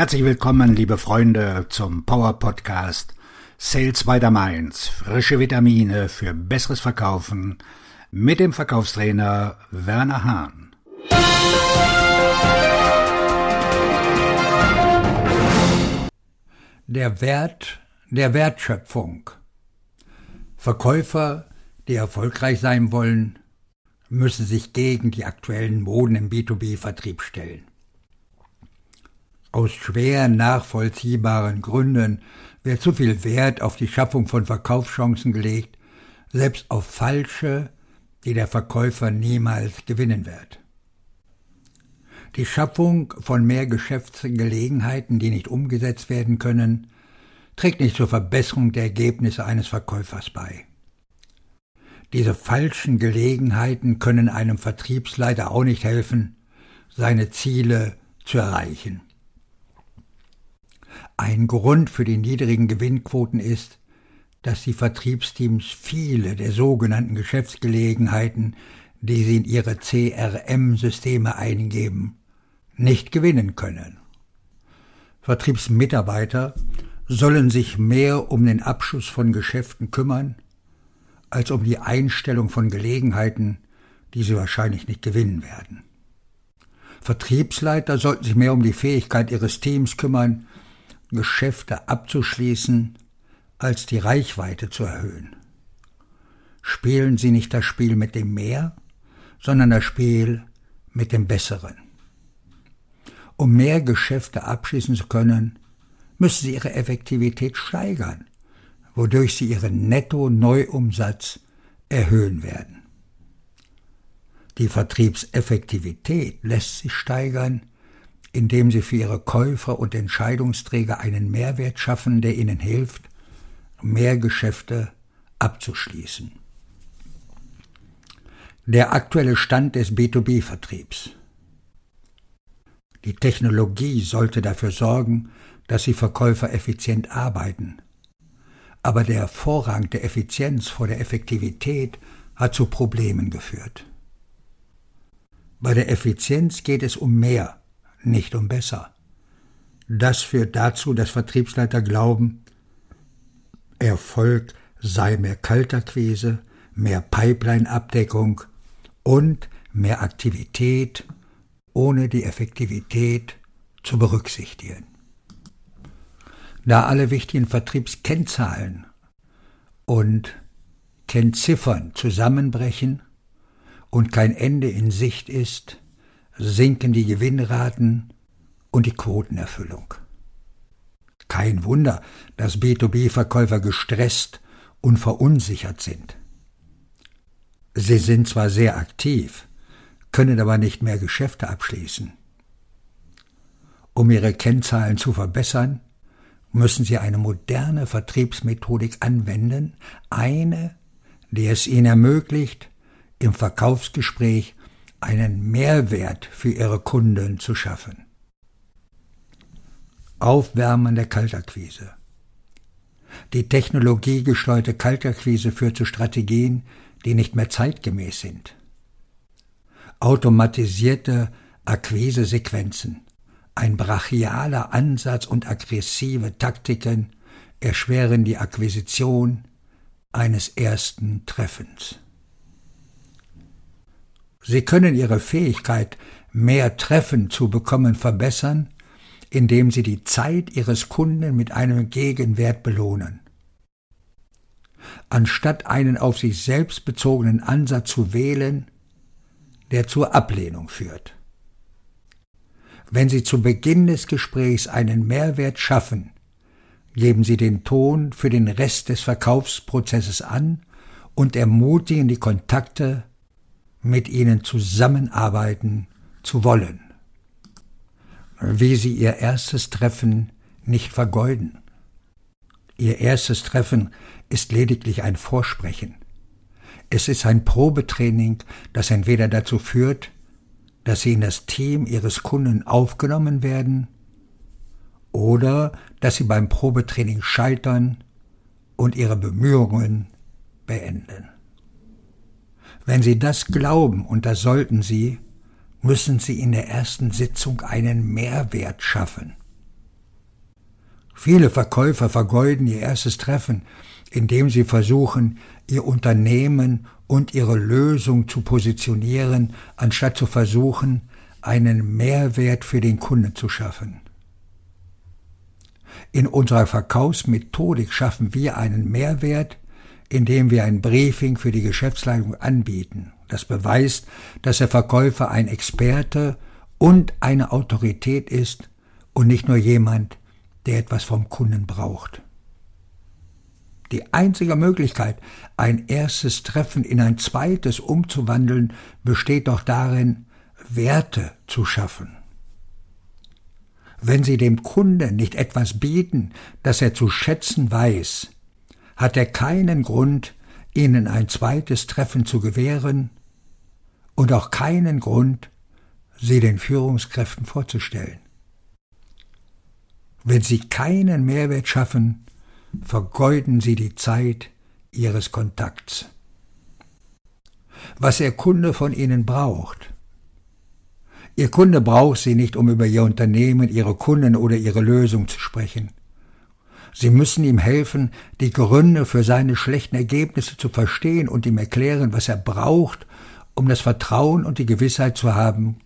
Herzlich willkommen, liebe Freunde, zum Power Podcast Sales by the Mainz. Frische Vitamine für besseres Verkaufen mit dem Verkaufstrainer Werner Hahn. Der Wert der Wertschöpfung. Verkäufer, die erfolgreich sein wollen, müssen sich gegen die aktuellen Moden im B2B-Vertrieb stellen. Aus schwer nachvollziehbaren Gründen wird zu viel Wert auf die Schaffung von Verkaufschancen gelegt, selbst auf falsche, die der Verkäufer niemals gewinnen wird. Die Schaffung von mehr Geschäftsgelegenheiten, die nicht umgesetzt werden können, trägt nicht zur Verbesserung der Ergebnisse eines Verkäufers bei. Diese falschen Gelegenheiten können einem Vertriebsleiter auch nicht helfen, seine Ziele zu erreichen. Ein Grund für die niedrigen Gewinnquoten ist, dass die Vertriebsteams viele der sogenannten Geschäftsgelegenheiten, die sie in ihre CRM-Systeme eingeben, nicht gewinnen können. Vertriebsmitarbeiter sollen sich mehr um den Abschluss von Geschäften kümmern, als um die Einstellung von Gelegenheiten, die sie wahrscheinlich nicht gewinnen werden. Vertriebsleiter sollten sich mehr um die Fähigkeit ihres Teams kümmern, Geschäfte abzuschließen, als die Reichweite zu erhöhen. Spielen Sie nicht das Spiel mit dem Mehr, sondern das Spiel mit dem Besseren. Um mehr Geschäfte abschließen zu können, müssen Sie Ihre Effektivität steigern, wodurch Sie Ihren Netto-Neuumsatz erhöhen werden. Die Vertriebseffektivität lässt sich steigern, indem sie für ihre Käufer und Entscheidungsträger einen Mehrwert schaffen, der ihnen hilft, mehr Geschäfte abzuschließen. Der aktuelle Stand des B2B-Vertriebs. Die Technologie sollte dafür sorgen, dass die Verkäufer effizient arbeiten. Aber der Vorrang der Effizienz vor der Effektivität hat zu Problemen geführt. Bei der Effizienz geht es um mehr nicht um besser. Das führt dazu, dass Vertriebsleiter glauben, Erfolg sei mehr Kalterquise, mehr Pipeline-Abdeckung und mehr Aktivität, ohne die Effektivität zu berücksichtigen. Da alle wichtigen Vertriebskennzahlen und Kennziffern zusammenbrechen und kein Ende in Sicht ist, sinken die Gewinnraten und die Quotenerfüllung. Kein Wunder, dass B2B-Verkäufer gestresst und verunsichert sind. Sie sind zwar sehr aktiv, können aber nicht mehr Geschäfte abschließen. Um ihre Kennzahlen zu verbessern, müssen sie eine moderne Vertriebsmethodik anwenden, eine, die es ihnen ermöglicht, im Verkaufsgespräch einen Mehrwert für ihre Kunden zu schaffen. Aufwärmen der Kaltakquise. Die technologiegesteuerte Kaltakquise führt zu Strategien, die nicht mehr zeitgemäß sind. Automatisierte Akquisesequenzen, ein brachialer Ansatz und aggressive Taktiken erschweren die Akquisition eines ersten Treffens. Sie können Ihre Fähigkeit, mehr Treffen zu bekommen, verbessern, indem Sie die Zeit Ihres Kunden mit einem Gegenwert belohnen. Anstatt einen auf sich selbst bezogenen Ansatz zu wählen, der zur Ablehnung führt. Wenn Sie zu Beginn des Gesprächs einen Mehrwert schaffen, geben Sie den Ton für den Rest des Verkaufsprozesses an und ermutigen die Kontakte mit ihnen zusammenarbeiten zu wollen. Wie sie ihr erstes Treffen nicht vergeuden. Ihr erstes Treffen ist lediglich ein Vorsprechen. Es ist ein Probetraining, das entweder dazu führt, dass sie in das Team ihres Kunden aufgenommen werden, oder dass sie beim Probetraining scheitern und ihre Bemühungen beenden. Wenn Sie das glauben, und das sollten Sie, müssen Sie in der ersten Sitzung einen Mehrwert schaffen. Viele Verkäufer vergeuden ihr erstes Treffen, indem sie versuchen, ihr Unternehmen und ihre Lösung zu positionieren, anstatt zu versuchen, einen Mehrwert für den Kunden zu schaffen. In unserer Verkaufsmethodik schaffen wir einen Mehrwert, indem wir ein Briefing für die Geschäftsleitung anbieten. Das beweist, dass der Verkäufer ein Experte und eine Autorität ist und nicht nur jemand, der etwas vom Kunden braucht. Die einzige Möglichkeit, ein erstes Treffen in ein zweites umzuwandeln, besteht doch darin, Werte zu schaffen. Wenn Sie dem Kunden nicht etwas bieten, das er zu schätzen weiß, hat er keinen Grund, Ihnen ein zweites Treffen zu gewähren und auch keinen Grund, Sie den Führungskräften vorzustellen. Wenn Sie keinen Mehrwert schaffen, vergeuden Sie die Zeit Ihres Kontakts. Was Ihr Kunde von Ihnen braucht, Ihr Kunde braucht Sie nicht, um über Ihr Unternehmen, Ihre Kunden oder Ihre Lösung zu sprechen. Sie müssen ihm helfen, die Gründe für seine schlechten Ergebnisse zu verstehen und ihm erklären, was er braucht, um das Vertrauen und die Gewissheit zu haben,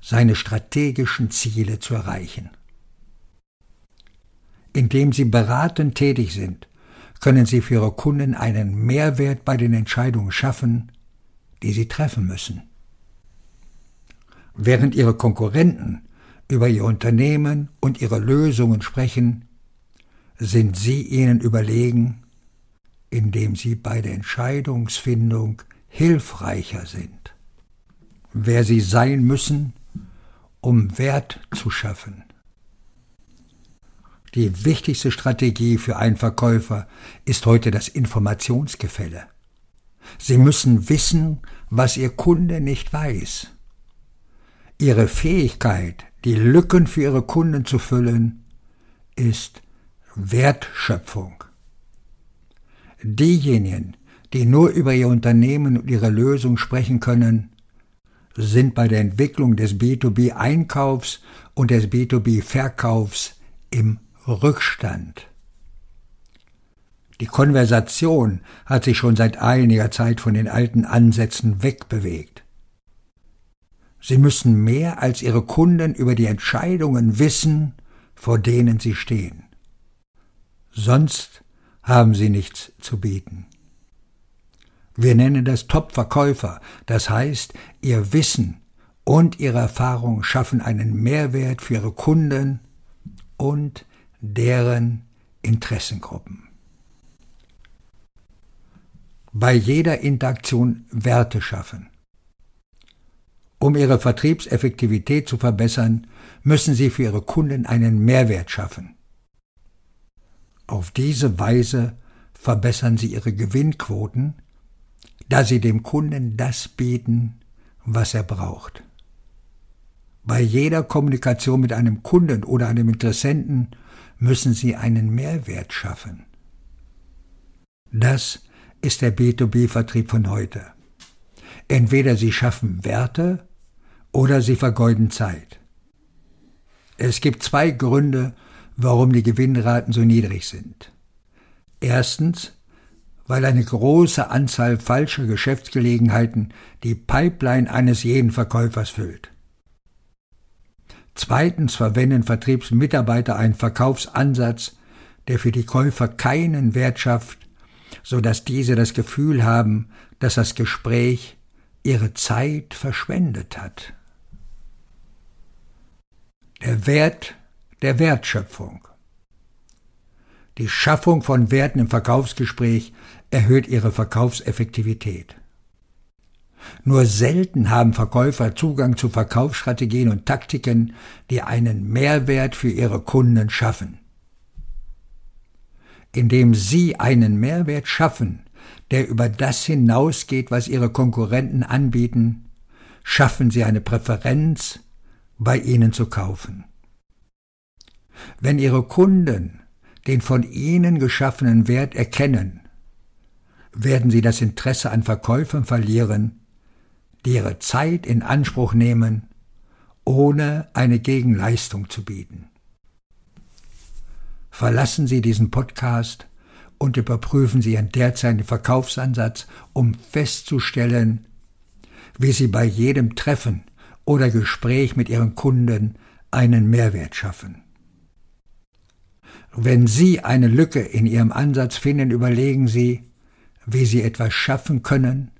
seine strategischen Ziele zu erreichen. Indem Sie beratend tätig sind, können Sie für Ihre Kunden einen Mehrwert bei den Entscheidungen schaffen, die Sie treffen müssen. Während ihre Konkurrenten über ihr Unternehmen und ihre Lösungen sprechen, sind sie ihnen überlegen, indem sie bei der Entscheidungsfindung hilfreicher sind. Wer sie sein müssen, um Wert zu schaffen. Die wichtigste Strategie für einen Verkäufer ist heute das Informationsgefälle. Sie müssen wissen, was Ihr Kunde nicht weiß Ihre Fähigkeit, die Lücken für Ihre Kunden zu füllen, ist Wertschöpfung. Diejenigen, die nur über ihr Unternehmen und ihre Lösung sprechen können, sind bei der Entwicklung des B2B-Einkaufs und des B2B-Verkaufs im Rückstand. Die Konversation hat sich schon seit einiger Zeit von den alten Ansätzen wegbewegt. Sie müssen mehr als ihre Kunden über die Entscheidungen wissen, vor denen sie stehen. Sonst haben sie nichts zu bieten. Wir nennen das Top-Verkäufer, das heißt, ihr Wissen und ihre Erfahrung schaffen einen Mehrwert für ihre Kunden und deren Interessengruppen. Bei jeder Interaktion Werte schaffen. Um ihre Vertriebseffektivität zu verbessern, müssen sie für ihre Kunden einen Mehrwert schaffen. Auf diese Weise verbessern sie ihre Gewinnquoten, da sie dem Kunden das bieten, was er braucht. Bei jeder Kommunikation mit einem Kunden oder einem Interessenten müssen sie einen Mehrwert schaffen. Das ist der B2B-Vertrieb von heute. Entweder sie schaffen Werte oder sie vergeuden Zeit. Es gibt zwei Gründe, warum die Gewinnraten so niedrig sind. Erstens, weil eine große Anzahl falscher Geschäftsgelegenheiten die Pipeline eines jeden Verkäufers füllt. Zweitens verwenden Vertriebsmitarbeiter einen Verkaufsansatz, der für die Käufer keinen Wert schafft, so dass diese das Gefühl haben, dass das Gespräch ihre Zeit verschwendet hat der Wert der Wertschöpfung. Die Schaffung von Werten im Verkaufsgespräch erhöht ihre Verkaufseffektivität. Nur selten haben Verkäufer Zugang zu Verkaufsstrategien und Taktiken, die einen Mehrwert für ihre Kunden schaffen. Indem sie einen Mehrwert schaffen, der über das hinausgeht, was ihre Konkurrenten anbieten, schaffen sie eine Präferenz bei ihnen zu kaufen. Wenn ihre Kunden den von ihnen geschaffenen Wert erkennen, werden sie das Interesse an Verkäufern verlieren, die ihre Zeit in Anspruch nehmen, ohne eine Gegenleistung zu bieten. verlassen Sie diesen Podcast und überprüfen Sie Ihren derzeitigen Verkaufsansatz, um festzustellen, wie Sie bei jedem Treffen oder Gespräch mit Ihren Kunden einen Mehrwert schaffen. Wenn Sie eine Lücke in Ihrem Ansatz finden, überlegen Sie, wie Sie etwas schaffen können,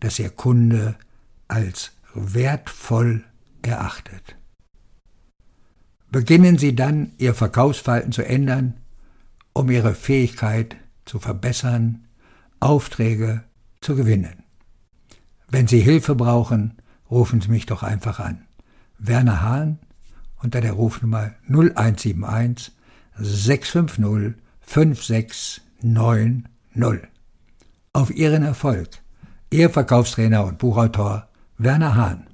das Ihr Kunde als wertvoll erachtet. Beginnen Sie dann, Ihr Verkaufsverhalten zu ändern, um Ihre Fähigkeit zu verbessern, Aufträge zu gewinnen. Wenn Sie Hilfe brauchen, rufen Sie mich doch einfach an. Werner Hahn unter der Rufnummer 0171 650 5690. Auf Ihren Erfolg. Ihr Verkaufstrainer und Buchautor Werner Hahn.